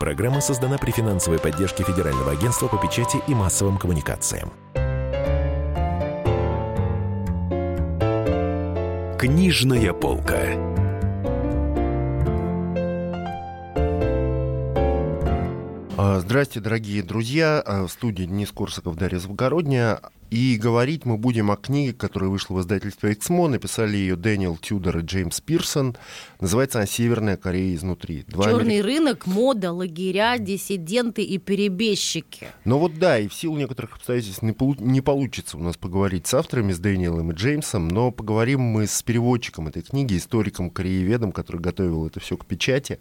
Программа создана при финансовой поддержке Федерального агентства по печати и массовым коммуникациям. Книжная полка. А, здрасте, дорогие друзья. А, в студии Денис Корсаков, Дарья Завгородняя. И говорить мы будем о книге, которая вышла в издательстве «Эксмо». Написали ее Дэниел Тюдор и Джеймс Пирсон. Называется она «Северная Корея изнутри». Два Черный америк... рынок, мода, лагеря, диссиденты и перебежчики. Ну вот да, и в силу некоторых обстоятельств не, полу... не получится у нас поговорить с авторами, с Дэниелом и Джеймсом, но поговорим мы с переводчиком этой книги, историком, корееведом, который готовил это все к печати,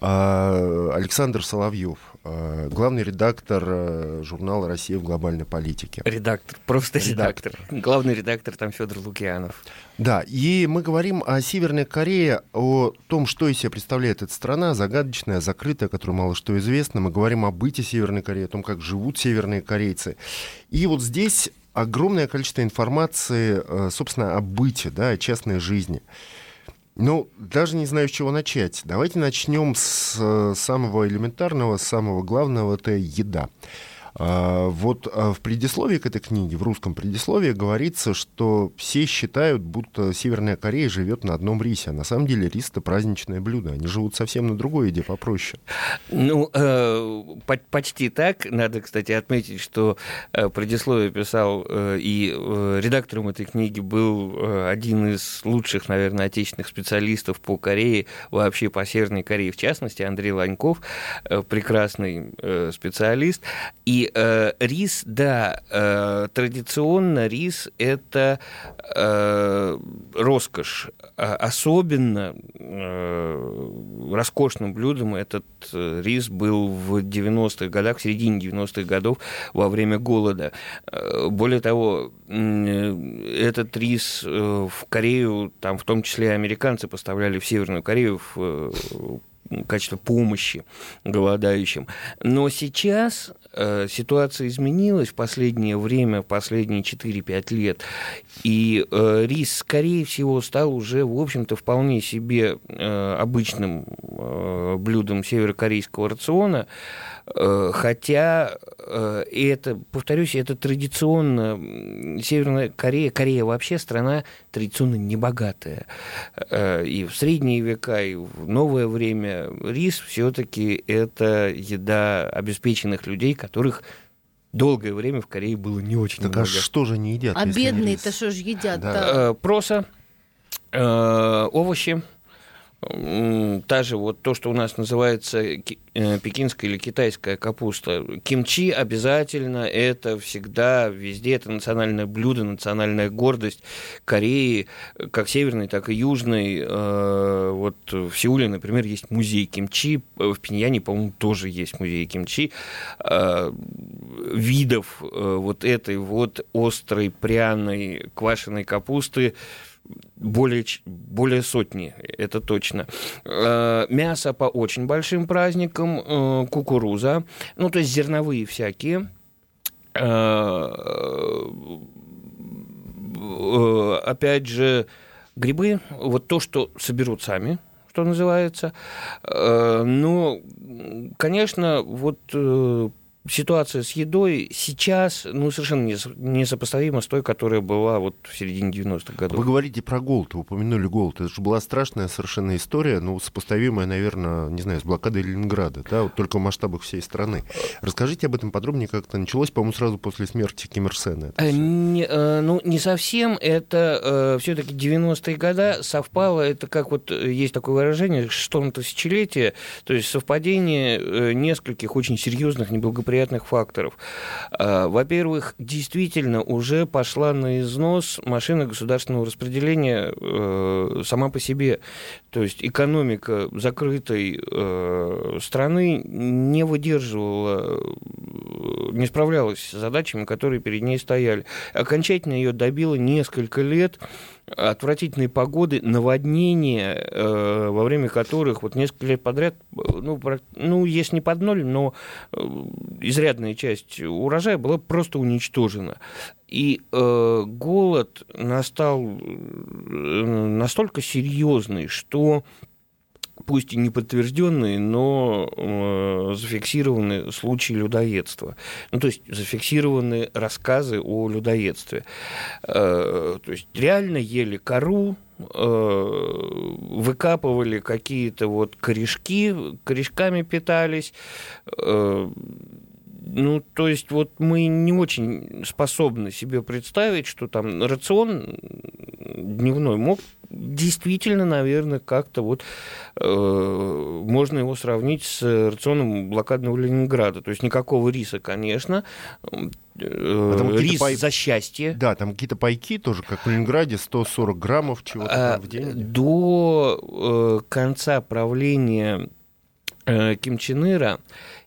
а, Александр Соловьев, главный редактор а, журнала «Россия в глобальной политике». Редактор Просто редактор. редактор. Главный редактор там Федор Лукьянов. Да, и мы говорим о Северной Корее, о том, что из себя представляет эта страна, загадочная, закрытая, которой мало что известно. Мы говорим о быте Северной Кореи, о том, как живут северные корейцы. И вот здесь огромное количество информации, э, собственно, о быте, да, о частной жизни. Ну, даже не знаю, с чего начать. Давайте начнем с э, самого элементарного, самого главного, это еда. А, вот а, в предисловии к этой книге, в русском предисловии, говорится, что все считают, будто Северная Корея живет на одном рисе. А на самом деле рис — это праздничное блюдо. Они живут совсем на другой еде, попроще. Ну, э, почти так. Надо, кстати, отметить, что э, предисловие писал э, и редактором этой книги был один из лучших, наверное, отечественных специалистов по Корее, вообще по Северной Корее в частности, Андрей Ланьков, прекрасный специалист. И э, рис, да, э, традиционно рис – это э, роскошь. А особенно э, роскошным блюдом этот э, рис был в 90-х годах, в середине 90-х годов во время голода. Э, более того, этот рис э, в Корею, там в том числе американцы поставляли в Северную Корею в качестве помощи голодающим. Но сейчас э, ситуация изменилась в последнее время, последние 4-5 лет, и э, рис, скорее всего, стал уже, в общем-то, вполне себе э, обычным э, блюдом северокорейского рациона, Э, хотя э, это, повторюсь, это традиционно Северная Корея, Корея вообще страна традиционно небогатая. Э, и в средние века, и в новое время рис все-таки это еда обеспеченных людей, которых долгое время в Корее было не очень так а много. а что же не едят? А бедные-то что же едят? Да. Проса, овощи, та же вот то, что у нас называется э, пекинская или китайская капуста. Кимчи обязательно, это всегда везде, это национальное блюдо, национальная гордость Кореи, как северной, так и южной. Э, вот в Сеуле, например, есть музей кимчи, в Пиньяне, по-моему, тоже есть музей кимчи. Э, видов вот этой вот острой, пряной, квашеной капусты более, более сотни, это точно. Э, мясо по очень большим праздникам, э, кукуруза, ну, то есть зерновые всякие. Э, опять же, грибы, вот то, что соберут сами, что называется. Но, конечно, вот ситуация с едой сейчас ну, совершенно несопоставима с той, которая была вот в середине 90-х годов. Вы говорите про голод, вы упомянули голод. Это же была страшная совершенно история, ну, сопоставимая, наверное, не знаю, с блокадой Ленинграда, да, вот только в масштабах всей страны. Расскажите об этом подробнее, как это началось, по-моему, сразу после смерти Ким Ир Сена. Э, не, э, ну, не совсем. Это э, все-таки 90-е годы совпало, это как вот есть такое выражение, что на тысячелетие, то есть совпадение э, нескольких очень серьезных неблагоприятных благоприятных факторов. А, во-первых, действительно уже пошла на износ машина государственного распределения э, сама по себе. То есть экономика закрытой э, страны не выдерживала, э, не справлялась с задачами, которые перед ней стояли. Окончательно ее добило несколько лет отвратительной погоды, наводнения, э, во время которых вот несколько лет подряд, ну, ну если не под ноль, но э, изрядная часть урожая была просто уничтожена. И э, голод настал э, настолько серьезный, что пусть и не подтвержденные, но э, зафиксированы случаи людоедства. Ну, то есть зафиксированы рассказы о людоедстве. Э, то есть реально ели кору, э, выкапывали какие-то вот корешки, корешками питались, э, ну, то есть вот мы не очень способны себе представить, что там рацион дневной мог действительно, наверное, как-то вот э, можно его сравнить с рационом блокадного Ленинграда. То есть никакого риса, конечно. Э, А рис пай- за счастье. Да, там какие-то пайки тоже, как в Ленинграде, 140 граммов чего-то А, там в день. До э, конца правления Ким Чен Ира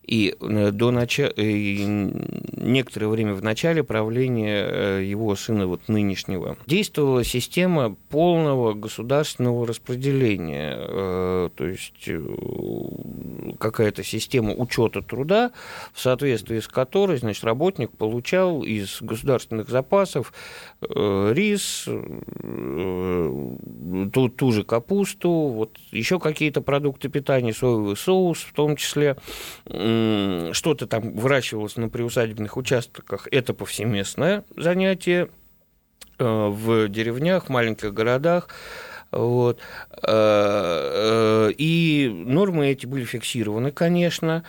и э, до начала, некоторое время в начале правления э, его сына вот нынешнего действовала система полного государственного распределения, э, то есть э, какая-то система учета труда, в соответствии с которой, значит, работник получал из государственных запасов э, рис, э, ту, ту же капусту, вот еще какие-то продукты питания, соевый соус в том числе, что-то там выращивалось на приусадебных участках, это повсеместное занятие э, в деревнях, маленьких городах. Вот. Э, э, И нормы эти были фиксированы, конечно.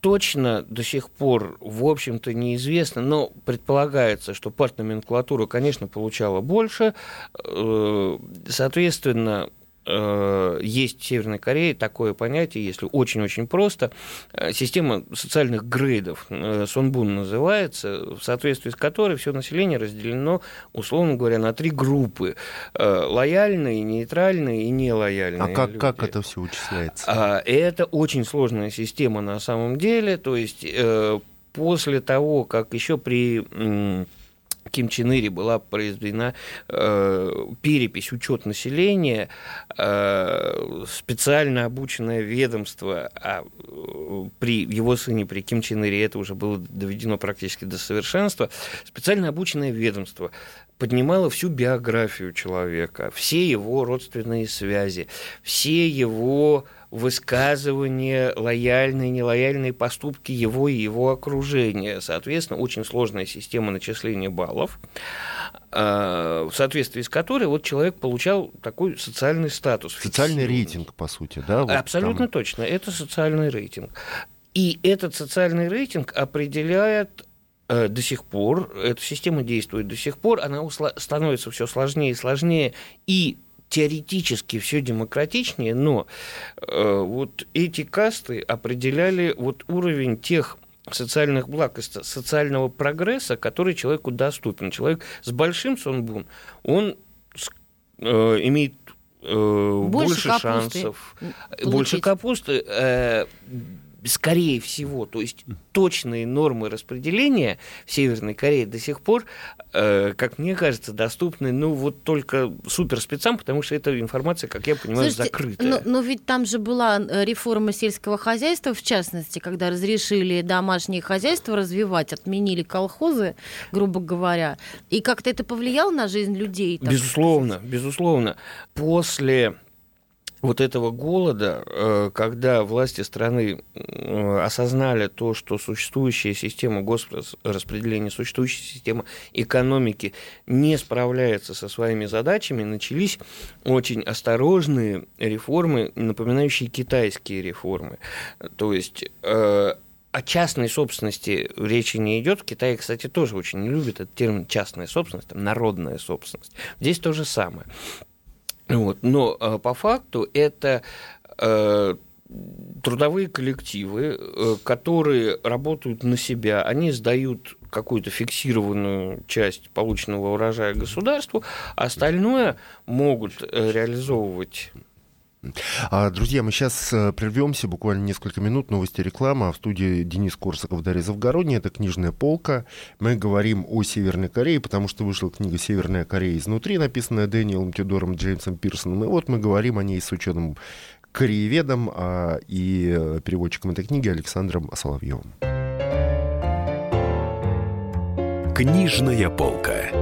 Точно до сих пор, в общем-то, неизвестно, но предполагается, что партноменклатура, конечно, получала больше. Соответственно, есть в Северной Корее такое понятие, если очень-очень просто, э, система социальных грейдов, э, Сонбун называется, в соответствии с которой все население разделено, условно говоря, на три группы. Э, Лояльные, нейтральные и нелояльные. А как, как люди. это все вычисляется? А, Это очень сложная система на самом деле. То есть э, после того, как еще при Ким Чен Ире была произведена э, перепись, учет населения, э, специально обученное ведомство, а э, при его сыне, при Ким Чен Ире, это уже было доведено практически до совершенства, специально обученное ведомство поднимало всю биографию человека, все его родственные связи, все его высказывания, лояльные, нелояльные поступки его и его окружения. Соответственно, очень сложная система начисления баллов, э, в соответствии с которой вот человек получал такой социальный статус. Социальный рейтинг, по сути, да? вот Абсолютно там. точно. Это социальный рейтинг. И этот социальный рейтинг определяет э, до сих пор, эта система действует до сих пор, она усла- становится все сложнее и сложнее, и теоретически все демократичнее, но э, вот эти касты определяли вот уровень тех социальных благ и со- социального прогресса, который человеку доступен. Человек с большим сонбун, он э, имеет э, Больше больше, капусты шансов, получить. больше капусты, э, скорее всего, то есть точные нормы распределения в Северной Корее до сих пор, э, как мне кажется, доступны, ну, вот только суперспецам, потому что эта информация, как я понимаю, Слушайте, закрытая. Но, но ведь там же была э, реформа сельского хозяйства, в частности, когда разрешили домашнее хозяйство развивать, отменили колхозы, грубо говоря. И как-то это повлияло на жизнь людей? Безусловно, безусловно. После вот этого голода, э, когда власти страны осознали то, что существующая система госпраспределения, существующая система экономики не справляется со своими задачами, начались очень осторожные реформы, напоминающие китайские реформы. То есть э, о частной собственности речи не идет. В Китае, кстати, тоже очень не любят этот термин частная собственность, там, народная собственность. Здесь то же самое. Вот. Но э, по факту это э, трудовые коллективы, э, которые работают на себя, они сдают какую-то фиксированную часть полученного урожая государству, а остальное могут реализовывать друзья, мы сейчас прервемся, буквально несколько минут, новости реклама. А в студии Денис Корсаков, Дарья Завгородняя, это «Книжная полка». Мы говорим о Северной Корее, потому что вышла книга «Северная Корея изнутри», написанная Дэниелом Тюдором, Джеймсом Пирсоном. И вот мы говорим о ней с ученым корееведом а, и э, переводчиком этой книги Александром Соловьевым. Книжная полка.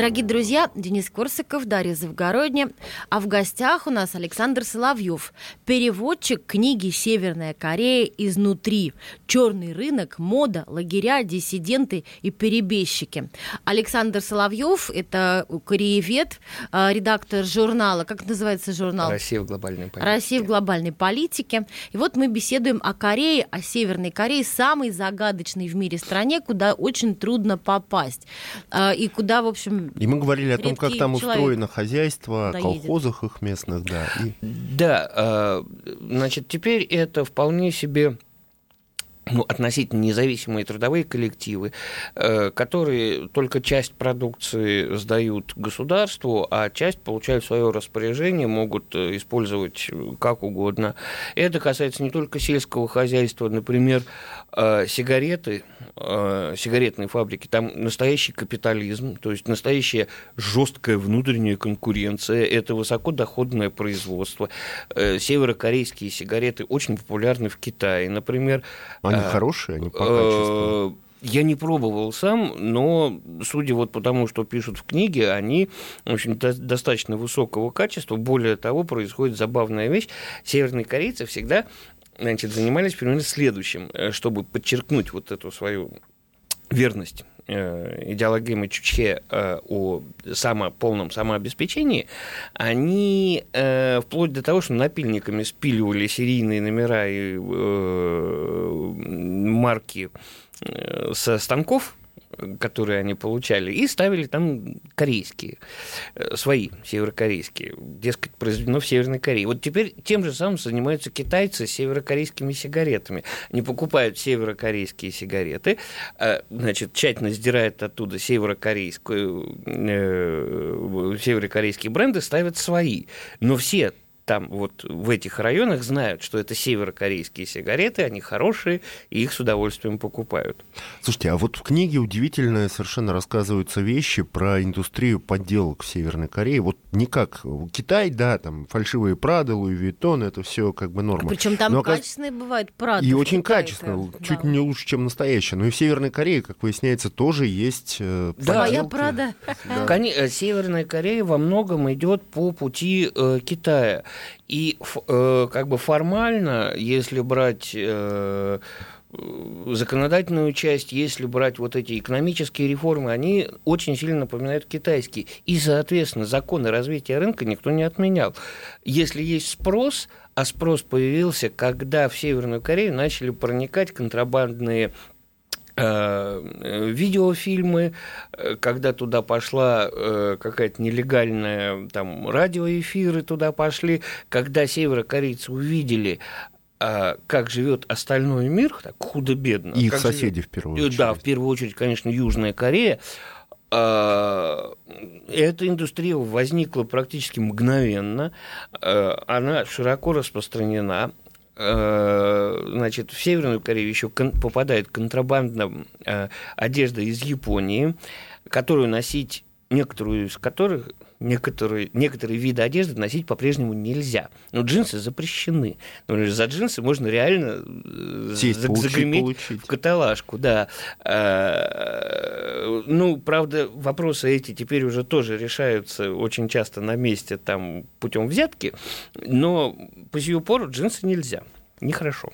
Дорогие друзья, Денис Корсаков, Дарья Завгородня. А в гостях у нас Александр Соловьев, переводчик книги «Северная Корея изнутри. Черный рынок, мода, лагеря, диссиденты и перебежчики». Александр Соловьев – это кореевед, а, редактор журнала, как называется журнал? «Россия в глобальной политике». «Россия в глобальной политике». И вот мы беседуем о Корее, о Северной Корее, самой загадочной в мире стране, куда очень трудно попасть. А, и куда, в общем, и мы говорили о том, как там устроено хозяйство, о колхозах их местных, да. И... Да, а, значит, теперь это вполне себе ну, относительно независимые трудовые коллективы, э, которые только часть продукции сдают государству, а часть получают в свое распоряжение, могут э, использовать как угодно. Это касается не только сельского хозяйства, например, э, сигареты, сигаретные фабрики, там настоящий капитализм, то есть настоящая жесткая внутренняя конкуренция, это высокодоходное производство. Северокорейские сигареты очень популярны в Китае, например. Они а, хорошие, они по качеству? Э, я не пробовал сам, но судя вот по тому, что пишут в книге, они, в общем, до, достаточно высокого качества. Более того, происходит забавная вещь. Северные корейцы всегда значит, занимались примерно следующим, э, чтобы подчеркнуть вот эту свою верность э, идеологемы Чучхе о само, полном самообеспечении, они э, вплоть до того, что напильниками спиливали серийные номера и э, марки э, со станков, которые они получали, и ставили там корейские, э, свои, северокорейские. Дескать, произведено в Северной Корее. Вот теперь тем же самым занимаются китайцы северокорейскими сигаретами. Они покупают северокорейские сигареты, э, значит, тщательно сдирают оттуда северокорейскую, э, северокорейские бренды, ставят свои. Но все там вот в этих районах знают, что это северокорейские сигареты, они хорошие, и их с удовольствием покупают. Слушайте, а вот в книге удивительно совершенно рассказываются вещи про индустрию подделок в Северной Корее. Вот не как Китай, да, там фальшивые Прады, Луи Виттон, это все как бы норма. Причем там Но, качественные бывают Прады. И очень качественно, чуть да. не лучше, чем настоящие. Но и в Северной Корее, как выясняется, тоже есть э, Да, я Прада. Да. Э, Северная Корея во многом идет по пути э, Китая. И э, как бы формально, если брать э, законодательную часть, если брать вот эти экономические реформы, они очень сильно напоминают китайские. И, соответственно, законы развития рынка никто не отменял. Если есть спрос, а спрос появился, когда в Северную Корею начали проникать контрабандные видеофильмы, э, когда туда пошла э, какая-то нелегальная там радиоэфиры туда пошли, когда северокорейцы увидели как живет остальной мир, так худо-бедно. И их соседи живет, в первую очередь. Да, в первую очередь, конечно, Южная Корея. Эта индустрия возникла практически мгновенно, она широко распространена, Э, значит, в Северную Корею еще попадает контрабандная э, одежда из Японии, которую носить некоторую из которых некоторые, некоторые виды одежды носить по-прежнему нельзя. Но джинсы запрещены. Например, за джинсы можно реально э, Сесть, получить, загреметь получить. в каталажку. Да. Ну, правда, вопросы эти теперь уже тоже решаются очень часто на месте там путем взятки, но по сию пору джинсы нельзя. Нехорошо.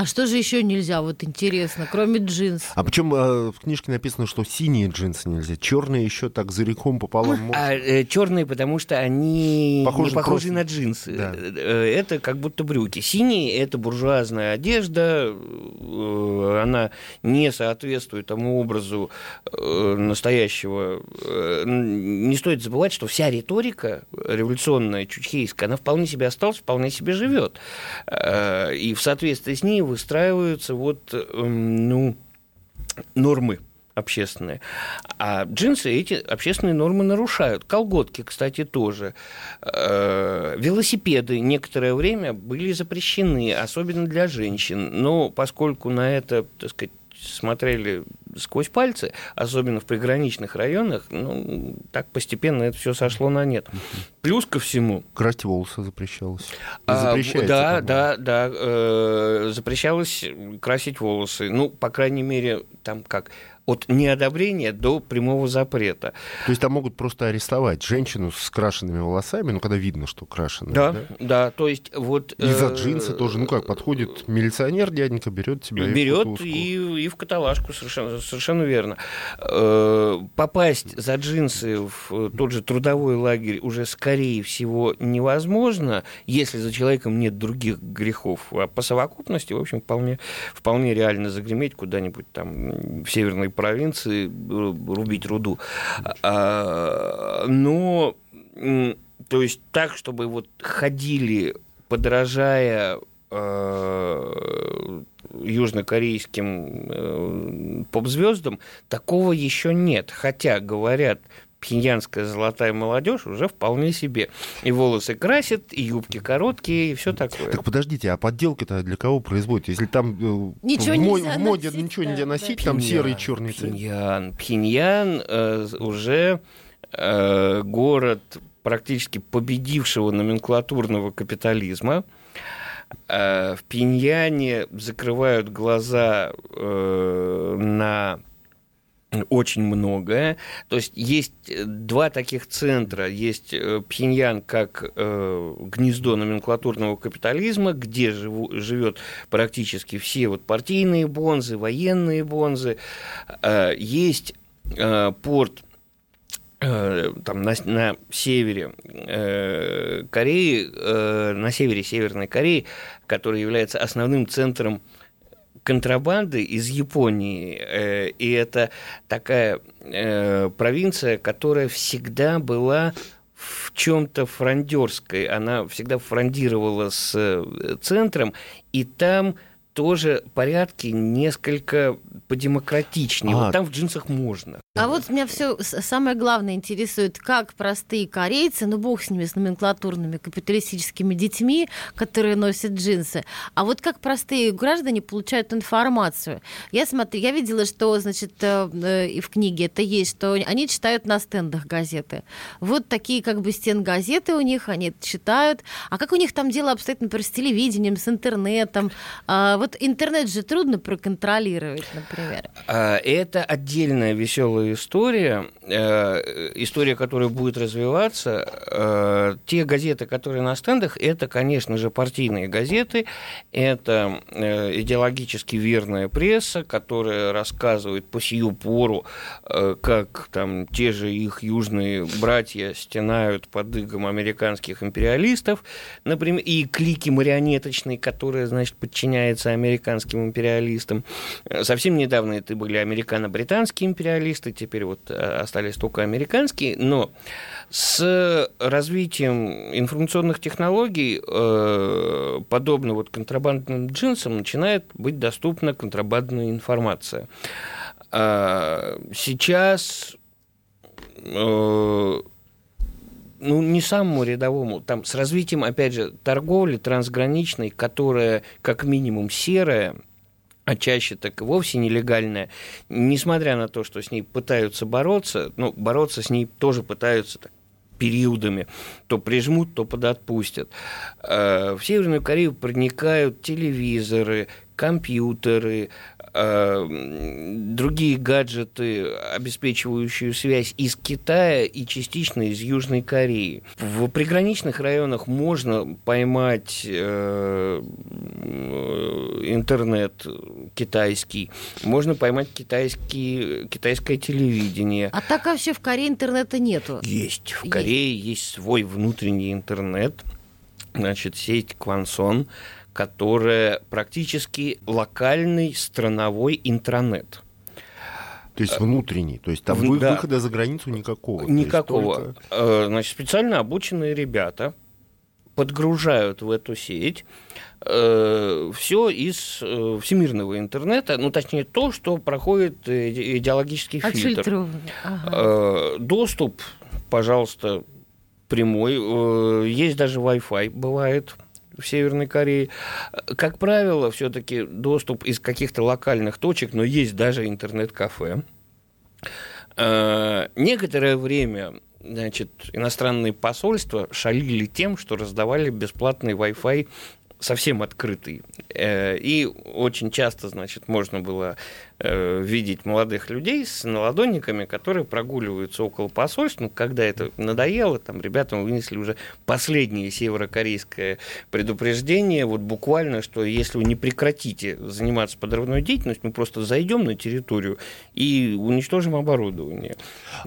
А что же еще нельзя, вот интересно, кроме джинс? А причем э, в книжке написано, что синие джинсы нельзя, черные еще так за реком пополам можно. А э, черные, потому что они Похожи не похожи просто- на джинсы. Да. Э, Это как будто брюки. Синие это буржуазная одежда, э, она не соответствует тому образу э, настоящего. Э, Не стоит забывать, что вся риторика революционная, чучхейская, она вполне себе осталась, вполне себе живет. Э, И в соответствии с ней выстраиваются вот, эм, ну, нормы общественные. А джинсы эти общественные нормы нарушают. Колготки, кстати, тоже. Э, Велосипеды некоторое время были запрещены, особенно для женщин. Но поскольку на это, так сказать, смотрели сквозь пальцы, особенно в приграничных районах, ну, так постепенно это все сошло на нет. Плюс ко всему, Красить волосы запрещалось. а, да, да, да. э, запрещалось красить волосы. Ну, по крайней мере, там как от неодобрения до прямого запрета. То есть там могут просто арестовать женщину с крашенными волосами, ну, когда видно, что крашеные. Да, да, то есть вот... И за э, джинсы тоже, ну как, подходит милиционер, дяденька, берет тебя и в Берет и, и в каталажку, совершенно, совершенно верно. Э, Попасть за джинсы в тот же трудовой лагерь уже, скорее всего, невозможно, если за человеком нет других грехов. А по совокупности, в общем, вполне, вполне реально загреметь куда-нибудь там в северной провинции, э, рубить руду. А, Но, то есть так, чтобы вот ходили, подражая э, южнокорейским э, поп-звездам, такого еще нет. Хотя, говорят, пхеньянская золотая молодежь уже вполне себе. И волосы красят, и юбки короткие, и все такое. Так подождите, а подделки-то для кого производят? Если там э, Ничего в, мо- нельзя в моде носить, ничего да, нельзя да. носить, там серый и черный цвет. Пхеньян. Пхеньян э, уже э, город практически победившего номенклатурного капитализма. Э, в Пиньяне закрывают глаза э, на очень многое. То есть есть два таких центра. Есть э, Пхеньян как э, гнездо номенклатурного капитализма, где живет практически все вот партийные бонзы, военные бонзы. Э, есть э, порт э, там на, на севере э, Кореи, э, на севере Северной Кореи, который является основным центром контрабанды из Японии. Э, И это такая э, провинция, которая всегда была в чем-то фрондерской. Она всегда фрондировала с э, центром, и там тоже порядки несколько подемократичнее. А. Вот там в джинсах можно. А вот меня все самое главное интересует, как простые корейцы, ну бог с ними, с номенклатурными капиталистическими детьми, которые носят джинсы, а вот как простые граждане получают информацию. Я смотрю, я видела, что, значит, э, э, и в книге это есть, что они читают на стендах газеты. Вот такие как бы стен газеты у них, они читают. А как у них там дело обстоит, например, с телевидением, с интернетом? Вот интернет же трудно проконтролировать, например. А, Это отдельная веселая история, э, история, которая будет развиваться. Э, Те газеты, которые на стендах, это, конечно же, партийные газеты, это э, идеологически верная пресса, которая рассказывает по сию пору, как там те же их южные братья стенают под игом американских империалистов, например, и клики марионеточные, которые, значит, подчиняются американским империалистам. Э, Совсем недавно это были американо-британские империалисты, теперь вот э, остались только американские, но с развитием информационных технологий, э, подобно вот контрабандным джинсам, начинает быть доступна контрабандная информация. А Сейчас ну, не самому рядовому, там, с развитием, опять же, торговли трансграничной, которая как минимум серая, а чаще так и вовсе нелегальная, несмотря на то, что с ней пытаются бороться, ну, бороться с ней тоже пытаются так, периодами, то прижмут, то подотпустят. Э, В Северную Корею проникают телевизоры, компьютеры, другие гаджеты, обеспечивающие связь из Китая и частично из Южной Кореи. В приграничных районах можно поймать э, интернет китайский, можно поймать китайский, китайское телевидение. А так вообще в Корее интернета нету? Есть. В Корее есть, есть свой внутренний интернет, значит, сеть Квансон, которая практически локальный страновой интранет. То есть внутренний, то есть там да. выхода за границу никакого. Никакого. Только... Э, значит, специально обученные ребята подгружают в эту сеть э, все из э, всемирного интернета, ну точнее то, что проходит идеологический фильтр. Ага. Э, доступ, пожалуйста, прямой. Э, есть даже Wi-Fi, бывает в Северной Корее. Как правило, все-таки доступ из каких-то локальных точек, но есть даже интернет-кафе. Э, некоторое время значит, иностранные посольства шалили тем, что раздавали бесплатный Wi-Fi совсем открытый. Э, и очень часто, значит, можно было Э, видеть молодых людей с наладонниками, которые прогуливаются около посольств. Ну, когда это надоело, там ребятам вынесли уже последнее северокорейское предупреждение, вот буквально, что если вы не прекратите заниматься подрывной деятельностью, мы просто зайдем на территорию и уничтожим оборудование.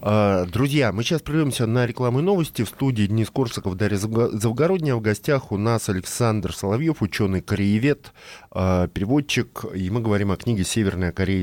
А, друзья, мы сейчас прервемся на рекламу и новости. В студии Денис Корсаков, Дарья Завгородняя. В гостях у нас Александр Соловьев, ученый-кореевед, а, переводчик, и мы говорим о книге «Северная Корея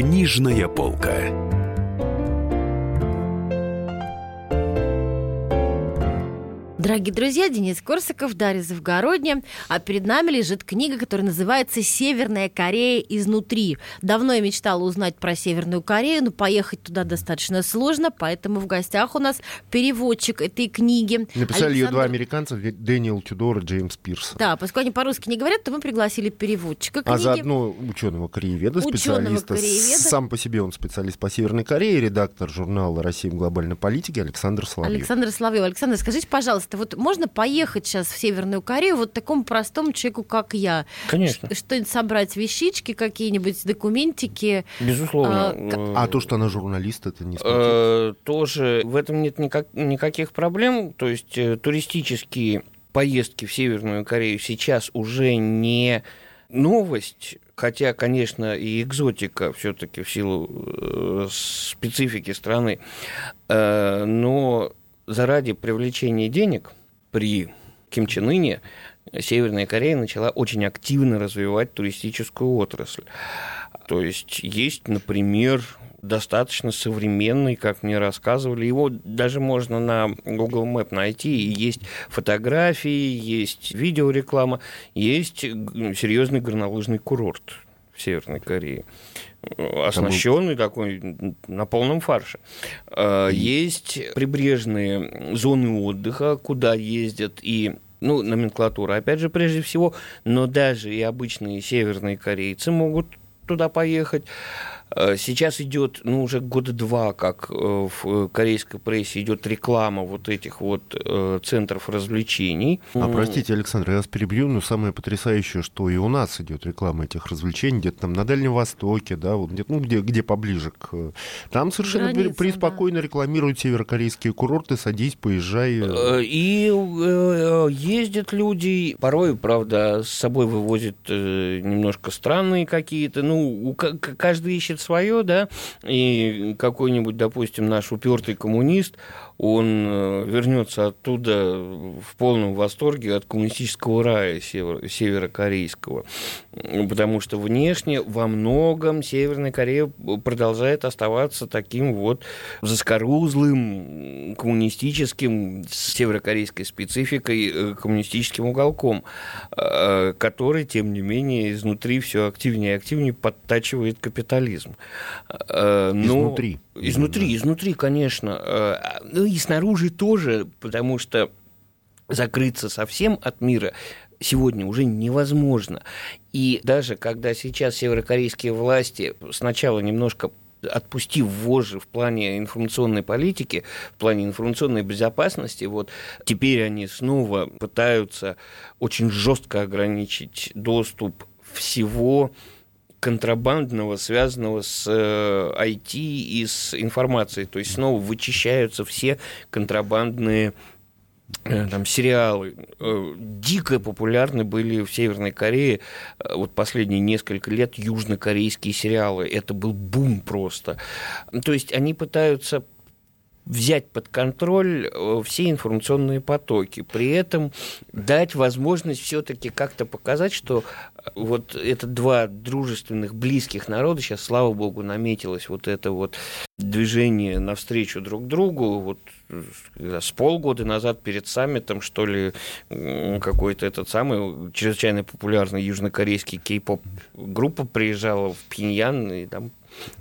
Книжная полка. Дорогие друзья, Денис Корсаков, Дарья Завгородня. А перед нами лежит книга, которая называется «Северная Корея изнутри». Давно я мечтала узнать про Северную Корею, но поехать туда достаточно сложно, поэтому в гостях у нас переводчик этой книги. Написали Александр... ее два американца, Дэниел Тюдор и Джеймс Пирс. Да, поскольку они по-русски не говорят, то мы пригласили переводчика книги. А заодно ученого корееведа, специалиста. Корееведа. Сам по себе он специалист по Северной Корее, редактор журнала «Россия в глобальной политике» Александр Соловьев. Александр Соловьев. Александр, скажите, пожалуйста, вот можно поехать сейчас в Северную Корею вот такому простому человеку, как я? Конечно. Что-нибудь собрать, вещички какие-нибудь, документики? Безусловно. А, а то, что она журналист, это не э, Тоже в этом нет никак, никаких проблем. То есть э, туристические поездки в Северную Корею сейчас уже не новость, хотя, конечно, и экзотика все-таки в силу э, специфики страны, но заради привлечения денег при Ким Чен Ыне Северная Корея начала очень активно развивать туристическую отрасль. То есть есть, например, достаточно современный, как мне рассказывали. Его даже можно на Google Map найти. Есть фотографии, есть видеореклама, есть серьезный горнолыжный курорт Северной Корее оснащенный такой на полном фарше. А, есть прибрежные зоны отдыха, куда ездят и ну, номенклатура, опять же, прежде всего, но даже и обычные северные корейцы могут туда поехать. Э, сейчас идет, ну, уже года два, как э, в корейской прессе идет реклама вот этих вот э, центров развлечений. А простите, Александр, я вас перебью, но самое потрясающее, что и у нас идет реклама этих развлечений, где-то там на Дальнем Востоке, да, вот где-то, ну, где, где поближе к... Там совершенно Граница, преспокойно да. рекламируют северокорейские курорты, садись, поезжай. И ездят люди, порой, правда, с собой вывозят немножко странные какие-то, ну, каждый ищет свое, да, и какой-нибудь, допустим, наш упертый коммунист, он э, вернется оттуда в полном восторге от коммунистического рая север, северокорейского. Потому что внешне во многом Северная Корея продолжает оставаться таким вот заскорузлым, коммунистическим, с северокорейской спецификой, э, коммунистическим уголком, э, который, тем не менее, изнутри все активнее и активнее подтачивает капитализм. Но... Изнутри. Изнутри, изнутри, конечно. Ну и снаружи тоже, потому что закрыться совсем от мира сегодня уже невозможно. И даже когда сейчас северокорейские власти сначала немножко отпустив вожжи в плане информационной политики, в плане информационной безопасности, вот теперь они снова пытаются очень жестко ограничить доступ всего контрабандного, связанного с IT э, и с информацией. То есть снова вычищаются все контрабандные э, там сериалы. Э, дико популярны были в Северной Корее вот последние несколько лет южнокорейские сериалы. Это был бум просто. То есть они пытаются взять под контроль э, все информационные потоки, при этом дать возможность все-таки как-то показать, что э, вот это два дружественных, близких народа, сейчас, слава богу, наметилось вот это вот движение навстречу друг другу, вот с полгода назад перед саммитом, что ли, какой-то этот самый чрезвычайно популярный южнокорейский кей-поп группа приезжала в Пхеньян, и там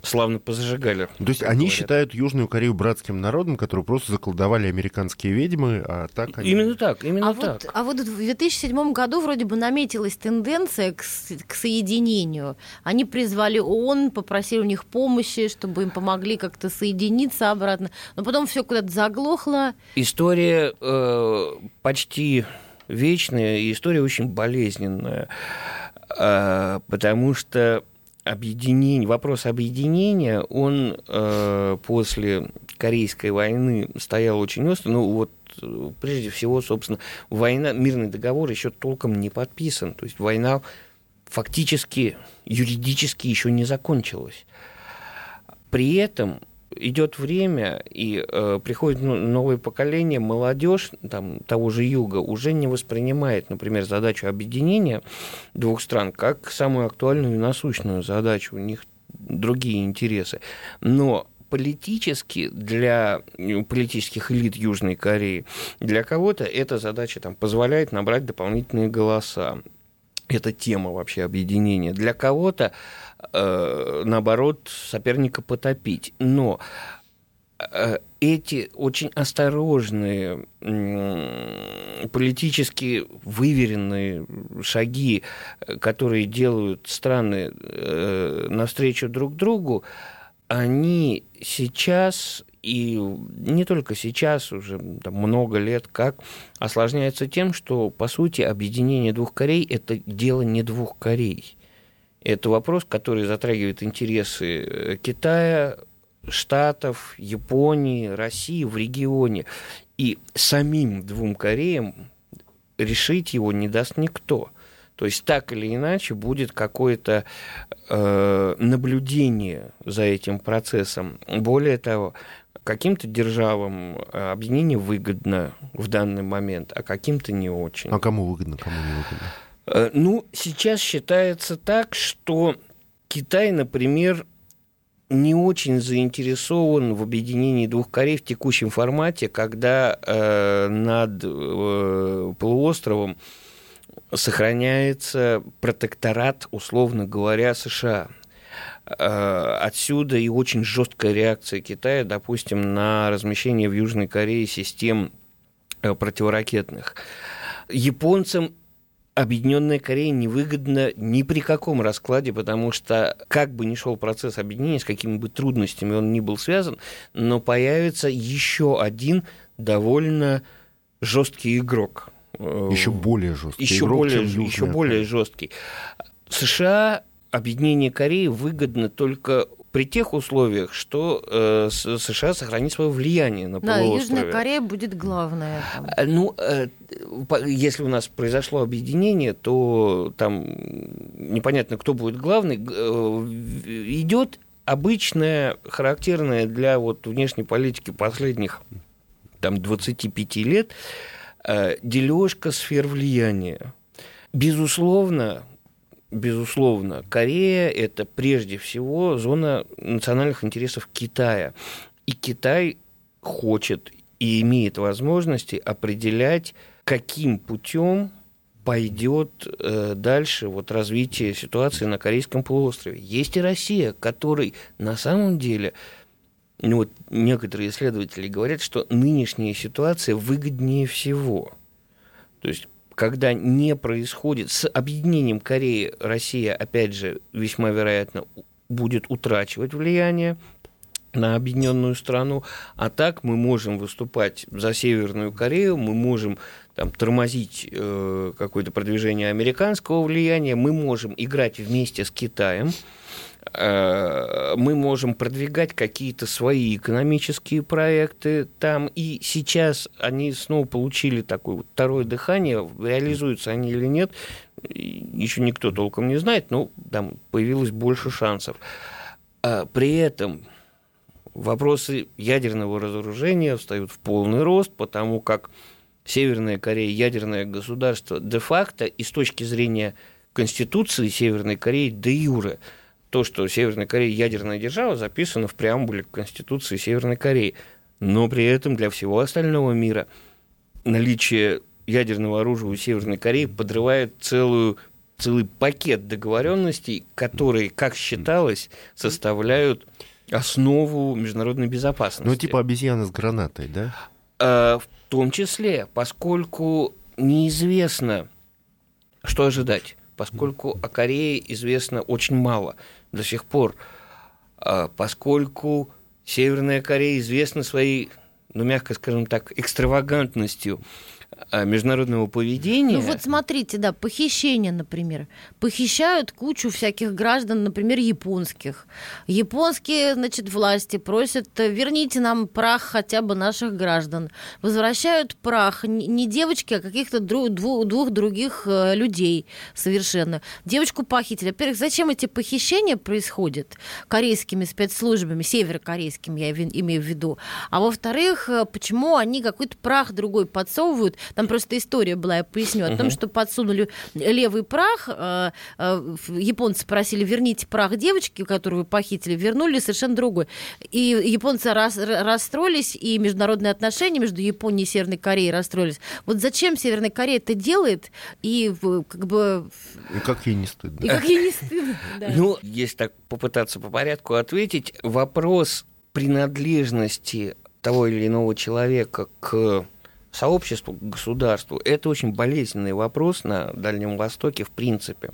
славно позажигали. То есть они говорят. считают Южную Корею братским народом, который просто заколдовали американские ведьмы, а так они... Именно так, именно а так. Вот, а вот в 2007 году вроде бы наметилась тенденция к, к соединению. Они призвали ООН, попросили у них помощи, чтобы им помогли как-то соединиться обратно. Но потом все куда-то заглохло. История э, почти вечная, и история очень болезненная, э, потому что объединение, вопрос объединения, он э, после Корейской войны стоял очень остро. Ну, вот прежде всего, собственно, война, мирный договор еще толком не подписан. То есть война фактически, юридически еще не закончилась. При этом идет время, и э, приходит ну, новое поколение, молодежь там, того же юга уже не воспринимает, например, задачу объединения двух стран как самую актуальную и насущную задачу. У них другие интересы. Но политически для ну, политических элит Южной Кореи, для кого-то эта задача там, позволяет набрать дополнительные голоса. Это тема вообще объединения. Для кого-то наоборот, соперника потопить. Но э, эти очень осторожные, политически выверенные шаги, которые делают страны э, навстречу друг другу, они сейчас и не только сейчас, уже там, много лет как, осложняются тем, что, по сути, объединение двух Корей – это дело не двух Корей. Это вопрос, который затрагивает интересы э, Китая, Штатов, Японии, России в регионе. И самим двум Кореям решить его не даст никто. То есть так или иначе будет какое-то э, наблюдение за этим процессом. Более того, каким-то державам э, объединение выгодно в данный момент, а каким-то не очень. А кому выгодно, кому не выгодно? Э, ну, сейчас считается так, что Китай, например, не очень заинтересован в объединении двух Корей в текущем формате, когда э, над э, полуостровом сохраняется протекторат, условно говоря, США. Э, отсюда и очень жесткая реакция Китая, допустим, на размещение в Южной Корее систем э, противоракетных. Японцам Объединенная Корея невыгодна ни при каком раскладе, потому что как бы ни шел процесс объединения, с какими бы трудностями он ни был связан, но появится еще один довольно жесткий игрок. Еще более жесткий. Еще игрок, более, еще более жесткий. США объединение Кореи выгодно только при тех условиях, что э, США сохранит свое влияние на да, полуострове. Да, Южная Корея будет главная. Там. А, ну, э, если у нас произошло объединение, то там непонятно, кто будет главный. Э, идет обычная, характерная для вот внешней политики последних там, 25 лет, э, дележка сфер влияния. Безусловно, безусловно, Корея – это прежде всего зона национальных интересов Китая. И Китай хочет и имеет возможности определять, каким путем пойдет э, дальше вот развитие ситуации на Корейском полуострове. Есть и Россия, которой на самом деле ну, вот некоторые исследователи говорят, что нынешняя ситуация выгоднее всего. То есть когда не происходит с объединением Кореи, Россия, опять же, весьма вероятно, будет утрачивать влияние на объединенную страну, а так мы можем выступать за Северную Корею, мы можем там, тормозить э, какое-то продвижение американского влияния, мы можем играть вместе с Китаем, мы можем продвигать какие-то свои экономические проекты там, и сейчас они снова получили такое вот второе дыхание, реализуются они или нет, еще никто толком не знает, но там появилось больше шансов. А при этом вопросы ядерного разоружения встают в полный рост, потому как Северная Корея ядерное государство де-факто и с точки зрения Конституции Северной Кореи де юре – то, что Северная Корея ядерная держава, записано в преамбуле Конституции Северной Кореи. Но при этом для всего остального мира наличие ядерного оружия у Северной Кореи подрывает целую целый пакет договоренностей, которые, как считалось, составляют основу международной безопасности. Ну, типа обезьяна с гранатой, да? А, в том числе, поскольку неизвестно, что ожидать, поскольку о Корее известно очень мало – до сих пор, а, поскольку Северная Корея известна своей, ну, мягко скажем так, экстравагантностью международного поведения. Ну вот смотрите, да, похищение, например. Похищают кучу всяких граждан, например, японских. Японские, значит, власти просят, верните нам прах хотя бы наших граждан. Возвращают прах не девочки, а каких-то двух, двух других э, людей совершенно. Девочку похитили. Во-первых, зачем эти похищения происходят корейскими спецслужбами, северокорейскими, я имею в виду. А во-вторых, э, почему они какой-то прах другой подсовывают, там просто история была, я поясню, о том, что подсунули левый прах. Э, э, японцы просили, верните прах девочки, которую вы похитили, вернули совершенно другой. И японцы рас, расстроились, и международные отношения между Японией и Северной Кореей расстроились. Вот зачем Северная Корея это делает, и как бы... И как ей не стыдно. И как ей не стыдно, да. Ну, если так попытаться по порядку ответить, вопрос принадлежности того или иного человека к сообществу, государству. Это очень болезненный вопрос на Дальнем Востоке в принципе.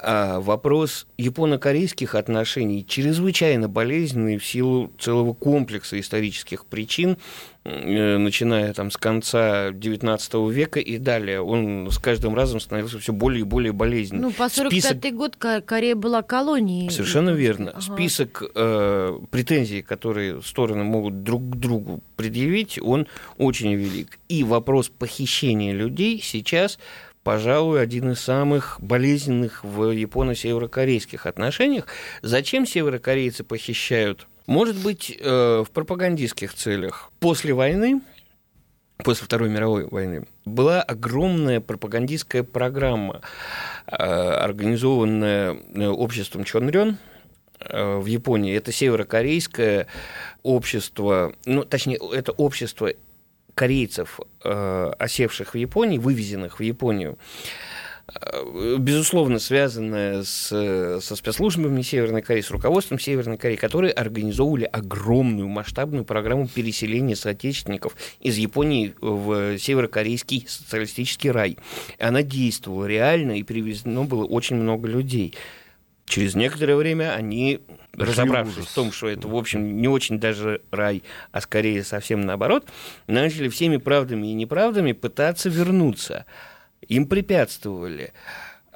А вопрос японо-корейских отношений чрезвычайно болезненный в силу целого комплекса исторических причин, э, начиная там с конца XIX века и далее. Он с каждым разом становился все более и более болезненным. Ну, по 45 Список... год Корея была колонией. Совершенно верно. Ага. Список э, претензий, которые стороны могут друг к другу предъявить, он очень велик. И вопрос похищения людей сейчас пожалуй, один из самых болезненных в японо-северокорейских отношениях. Зачем северокорейцы похищают? Может быть, э, в пропагандистских целях. После войны после Второй мировой войны, была огромная пропагандистская программа, э, организованная э, обществом Чонрён в Японии. Это северокорейское общество, ну, точнее, это общество корейцев, э, осевших в Японии, вывезенных в Японию, э, безусловно, связанная с, со спецслужбами Северной Кореи, с руководством Северной Кореи, которые организовывали огромную масштабную программу переселения соотечественников из Японии в северокорейский социалистический рай. Она действовала реально, и привезено было очень много людей. Через некоторое время они, разобравшись в том, что это, в общем, не очень даже рай, а скорее совсем наоборот, начали всеми правдами и неправдами пытаться вернуться. Им препятствовали.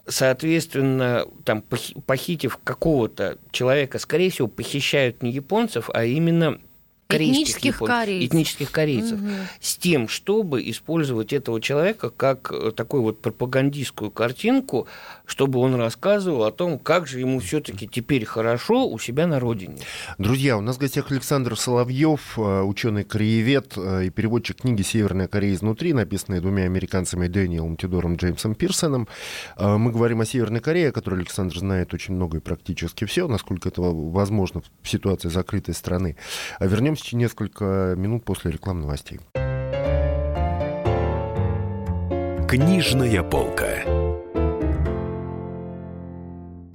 Соответственно, там, похитив какого-то человека, скорее всего, похищают не японцев, а именно корейских Этнических корейцев. этнических корейцев, Мгм. с тем, чтобы использовать этого человека как э, такую вот пропагандистскую картинку, чтобы он рассказывал о том, как же ему все-таки теперь хорошо у себя на родине. Друзья, у нас в гостях Александр Соловьев, ученый-кореевед э, и переводчик книги «Северная Корея изнутри», написанной двумя американцами Дэниелом Тюдором Джеймсом Пирсоном. Э, Мы говорим о Северной Корее, о которой Александр знает очень много и практически все, насколько это возможно в ситуации закрытой страны. А вернемся через несколько минут после рекламных новостей. Книжная полка.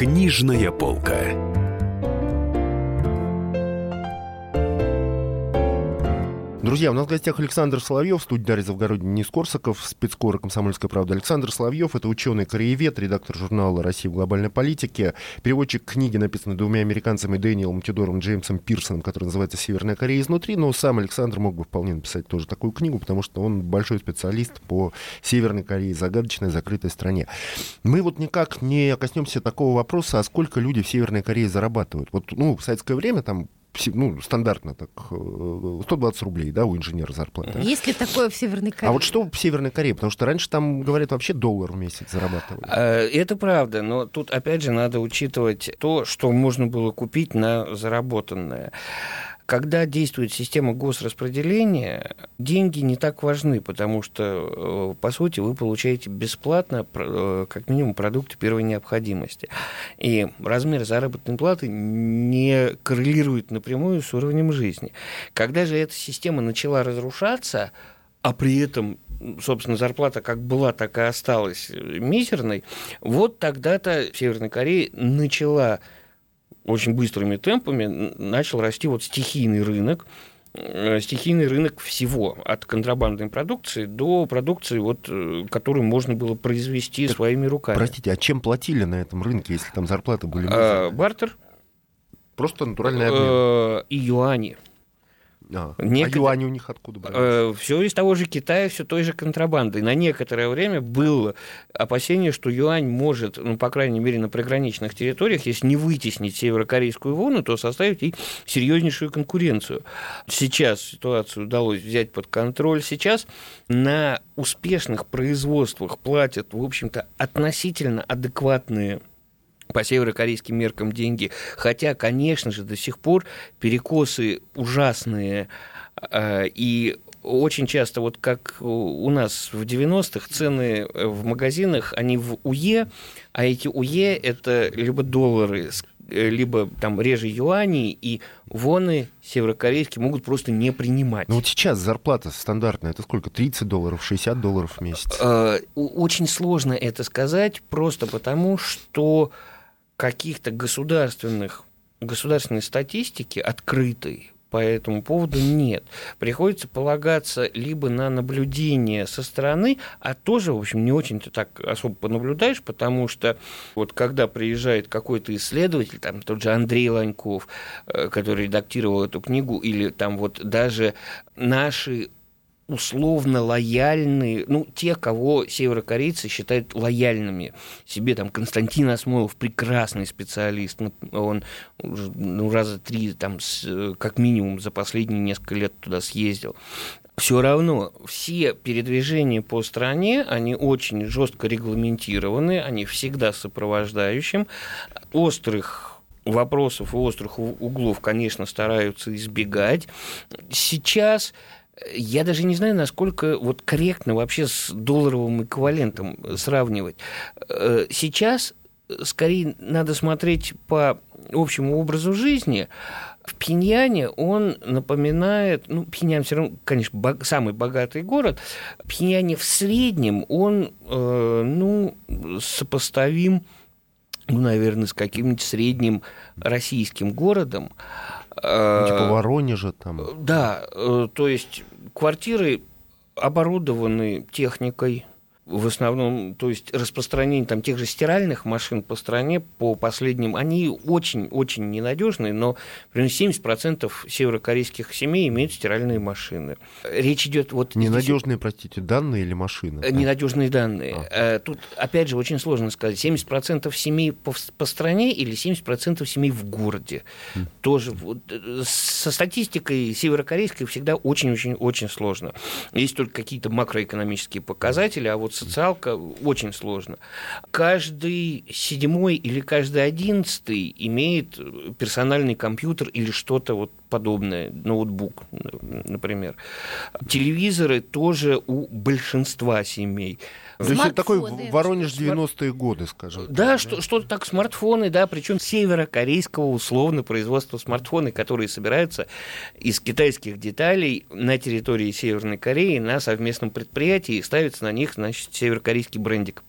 Книжная полка. Друзья, у нас в гостях Александр Соловьев, студия Дарья Завгородний, Денис Корсаков, спецкора «Комсомольская правда». Александр Соловьев — это ученый-кореевед, редактор журнала «Россия в глобальной политике», переводчик книги, написанной двумя американцами Дэниелом Тюдором Джеймсом Пирсоном, которая называется «Северная Корея изнутри», но сам Александр мог бы вполне написать тоже такую книгу, потому что он большой специалист по Северной Корее, загадочной, закрытой стране. Мы вот никак не коснемся такого вопроса, а сколько люди в Северной Корее зарабатывают. Вот, ну, в советское время там ну, стандартно так, э, 120 рублей, да, у инженера зарплата. Есть ли такое в Северной Корее? А вот что в Северной Корее? Потому что раньше там, говорят, вообще доллар в месяц зарабатывали. Э, Это правда, но тут опять же надо учитывать то, что можно было купить на заработанное. Когда действует система госраспределения, деньги не так важны, потому что, э, по сути, вы получаете бесплатно, э, как минимум, продукты первой необходимости. И размер заработной платы не коррелирует напрямую с уровнем жизни. Когда же эта система начала разрушаться, а при этом, собственно, зарплата как была, так и осталась э, мизерной, вот тогда-то в Северной Корее начала очень быстрыми темпами начал расти вот стихийный рынок, э, стихийный рынок всего, от контрабандной продукции до продукции, вот, э, которую можно было произвести своими руками. Простите, а чем платили на этом рынке, если там зарплаты были? Мизерные? Бартер Просто натуральный обмен. э, и юани. А, а некотор- юани у них откуда брали? все из того же Китая, все той же контрабанды. На некоторое время было опасение, что юань может, ну, по крайней мере, на приграничных территориях, если не вытеснить северокорейскую вону, то составить ей серьезнейшую конкуренцию. Сейчас ситуацию удалось взять под контроль. Сейчас на успешных производствах платят, в общем-то, относительно адекватные по северокорейским меркам деньги. Хотя, конечно же, до сих пор перекосы ужасные. э, И очень часто, вот как у нас в 90-х, цены в магазинах, они в УЕ, а эти УЕ – это либо доллары, э, либо там реже юани, и воны северокорейские могут просто не принимать. Ну вот сейчас зарплата стандартная, это сколько? 30 долларов, 60 долларов в месяц? Э, у- Очень сложно это сказать, просто потому что каких-то государственных, государственной статистики открытой по этому поводу нет. Приходится полагаться либо на наблюдение со стороны, а тоже, в общем, не очень ты так особо понаблюдаешь, потому что вот когда приезжает какой-то исследователь, там тот же Андрей Ланьков, э, который редактировал эту книгу, или там вот даже наши условно лояльные, ну, те, кого северокорейцы считают лояльными себе, там, Константин Осмолов, прекрасный специалист, ну, он уже, ну, раза три, там, э, как минимум за последние несколько лет туда съездил. Все равно все передвижения по стране, они очень жестко регламентированы, они всегда сопровождающим. Острых вопросов и острых углов, конечно, стараются избегать. Сейчас я даже не знаю, насколько вот корректно вообще с долларовым эквивалентом сравнивать. Э, Сейчас э, скорее надо смотреть по общему образу жизни. В Пхеньяне он напоминает, ну, Пхеньян все равно, конечно, бог- самый богатый город. В Пхеньяне в среднем он, э, ну, сопоставим ну, наверное, с каким-нибудь средним российским городом. Ну, типа Воронежа там. Да, то есть квартиры оборудованы техникой, в основном, то есть распространение там тех же стиральных машин по стране, по последним, они очень-очень ненадежные, но примерно 70% северокорейских семей имеют стиральные машины. Речь идет вот... Ненадежные, здесь... простите, данные или машины? Э, ненадежные данные. А. Э, тут, опять же, очень сложно сказать, 70% семей по, по стране или 70% семей в городе. Mm. Тоже вот, э, со статистикой северокорейской всегда очень-очень-очень сложно. Есть только какие-то макроэкономические показатели, а вот социалка очень сложно. Каждый седьмой или каждый одиннадцатый имеет персональный компьютер или что-то вот подобное, ноутбук, например. Телевизоры тоже у большинства семей. То есть это такой Воронеж 90-е годы, скажем. Да, так, что, что-то так, смартфоны, да, причем северокорейского условно производства смартфоны, которые собираются из китайских деталей на территории Северной Кореи на совместном предприятии и ставится на них, значит, северокорейский брендик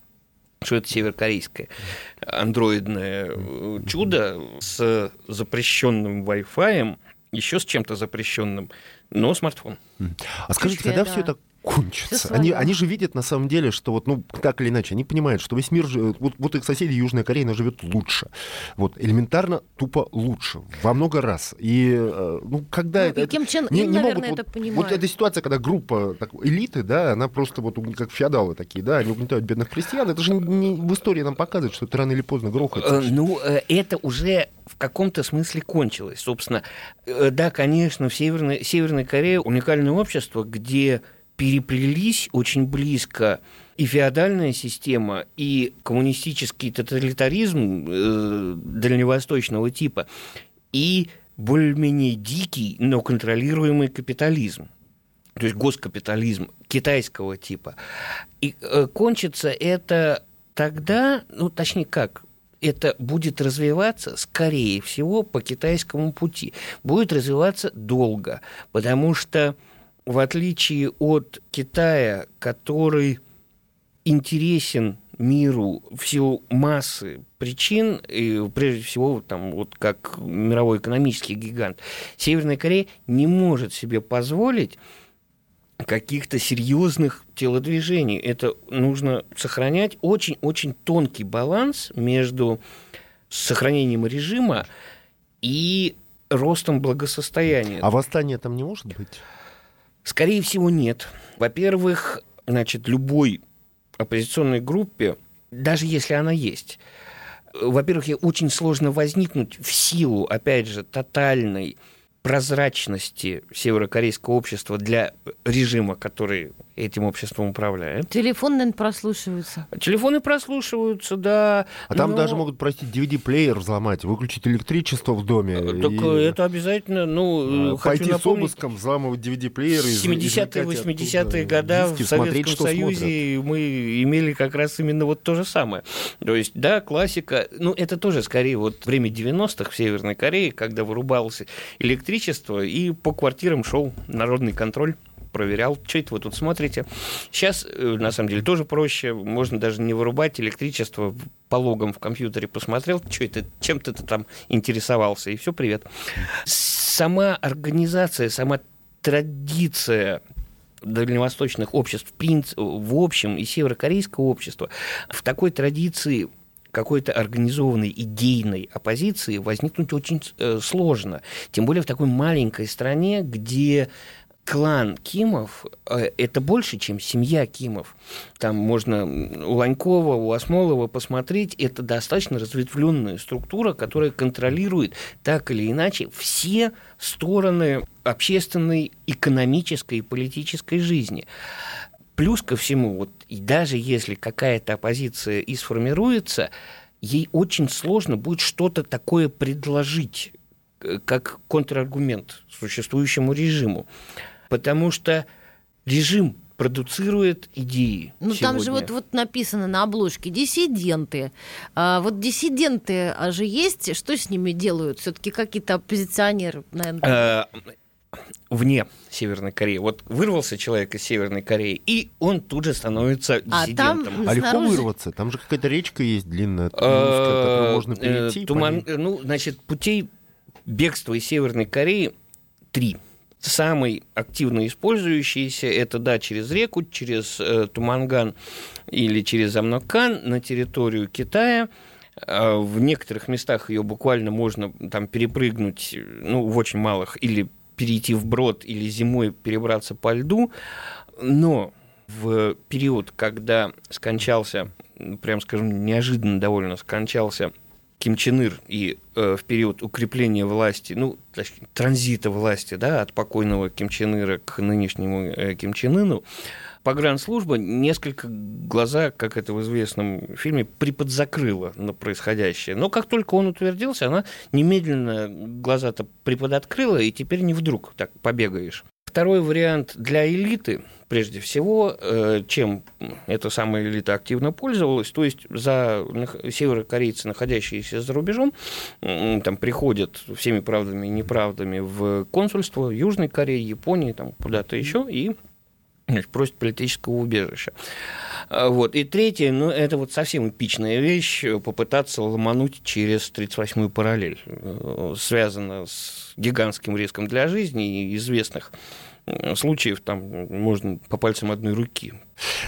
что это северокорейское андроидное чудо с запрещенным Wi-Fi, еще с чем-то запрещенным, но смартфон. А скажите, когда да. все это кончится. Они, они же видят на самом деле, что вот, ну, так или иначе, они понимают, что весь мир, вот, вот их соседи Южная Корея, она живет лучше. Вот, элементарно, тупо лучше. Во много раз. И, э, ну, когда ну, это... И Ким Чен не, не наверное, могут, это вот, понимает. Вот эта ситуация, когда группа так, элиты, да, она просто вот как феодалы такие, да, они угнетают бедных крестьян, это же не, в истории нам показывает, что это рано или поздно грохается. Э, ну, э, это уже в каком-то смысле кончилось. Собственно, да, конечно, в Северной, Северной Корее уникальное общество, где переплелись очень близко и феодальная система, и коммунистический тоталитаризм э, дальневосточного типа, и более-менее дикий, но контролируемый капитализм то есть госкапитализм китайского типа. И э, кончится это тогда, ну, точнее как, это будет развиваться, скорее всего, по китайскому пути. Будет развиваться долго, потому что в отличие от Китая, который интересен миру в силу массы причин, и прежде всего, там, вот как мировой экономический гигант, Северная Корея не может себе позволить каких-то серьезных телодвижений. Это нужно сохранять очень-очень тонкий баланс между сохранением режима и ростом благосостояния. А восстание там не может быть? Скорее всего, нет. Во-первых, значит, любой оппозиционной группе, даже если она есть, во-первых, ей очень сложно возникнуть в силу, опять же, тотальной прозрачности северокорейского общества для режима, который этим обществом управляет. Телефоны, наверное, прослушиваются. Телефоны прослушиваются, да. А там даже могут, простить, DVD-плеер взломать, выключить электричество в доме. Э, так и... это обязательно, ну, а, Пойти напомнить, с обыском, взламывать DVD-плееры. 70-е, 80-е годы в Советском Союзе смотрят. мы имели как раз именно вот то же самое. То есть, да, классика, ну, это тоже скорее вот время 90-х в Северной Корее, когда вырубалось электричество, и по квартирам шел народный контроль проверял, что это вы тут смотрите. Сейчас, э, на самом деле, тоже проще. Можно даже не вырубать электричество по логам в компьютере, посмотрел, что это, чем ты там интересовался, и все, привет. Сама организация, сама традиция дальневосточных обществ в общем и северокорейского общества в такой традиции какой-то организованной идейной оппозиции возникнуть очень э, сложно. Тем более в такой маленькой стране, где клан Кимов э, – это больше, чем семья Кимов. Там можно у Ланькова, у Осмолова посмотреть. Это достаточно разветвленная структура, которая контролирует так или иначе все стороны общественной, экономической и политической жизни. Плюс ко всему, вот, и даже если какая-то оппозиция и сформируется, ей очень сложно будет что-то такое предложить как контраргумент существующему режиму потому что режим продуцирует идеи. Ну сегодня. там же вот, вот написано на обложке диссиденты. А, вот диссиденты а же есть, что с ними делают? Все-таки какие-то оппозиционеры, наверное. А, вне Северной Кореи. Вот вырвался человек из Северной Кореи, и он тут же становится А диссидентом. там А легко снаружи- вырваться? Там же какая-то речка есть длинная, Э, которую можно э, перейти. по туман- ну, значит, путей бегства из Северной Кореи три. Самый активно использующийся это, да, через реку, через э, Туманган или через Амнокан на территорию Китая. А В некоторых местах ее буквально можно там перепрыгнуть, ну, в очень малых, или перейти вброд, или зимой перебраться по льду. Но в период, когда скончался, прям скажем, неожиданно довольно скончался Ким Чен Ир и э, в период укрепления власти, ну, точнее, транзита власти, да, от покойного Ким Чен Ира к нынешнему э, Ким Чен Ыну, погранслужба несколько глаза, как это в известном фильме, приподзакрыла на происходящее. Но как только он утвердился, она немедленно глаза-то приподоткрыла, и теперь не вдруг так побегаешь. Второй вариант для элиты, прежде всего, э, чем эта самая элита активно пользовалась, то есть за северокорейцы, находящиеся за рубежом, там приходят всеми правдами и неправдами в консульство Южной Кореи, Японии, там куда-то еще, и просят политического убежища. А, Вот. И третье, ну, это вот совсем эпичная вещь, э, попытаться ломануть через 38-ю параллель. Э, Связано с гигантским риском для жизни и известных случаев, там можно по пальцам одной руки.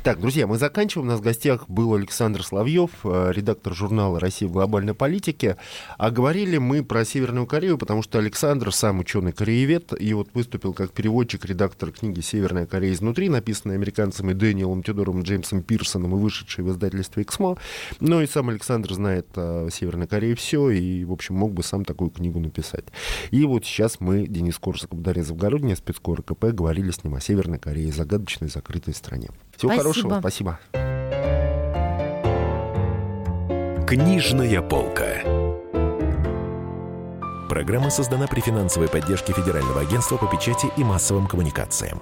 Так, друзья, мы заканчиваем. У нас в гостях был Александр Славьев, э, редактор журнала «Россия в глобальной политике». А говорили мы про Северную Корею, потому что Александр сам ученый-кореевед, и вот выступил как переводчик, редактор книги «Северная Корея изнутри», написанной американцами Дэниелом Тюдором Джеймсом Пирсоном и вышедшей в издательстве «Эксмо». Но и сам Александр знает о Северной Корее все, и, в общем, мог бы сам такую книгу написать. И вот сейчас мы, Денис Корсаков, Дарья Завгородняя, спецкор КП, говорили с ним о Северной Корее, загадочной закрытой стране. Всего Спасибо. хорошего, спасибо. Книжная полка. Программа создана при финансовой поддержке Федерального агентства по печати и массовым коммуникациям.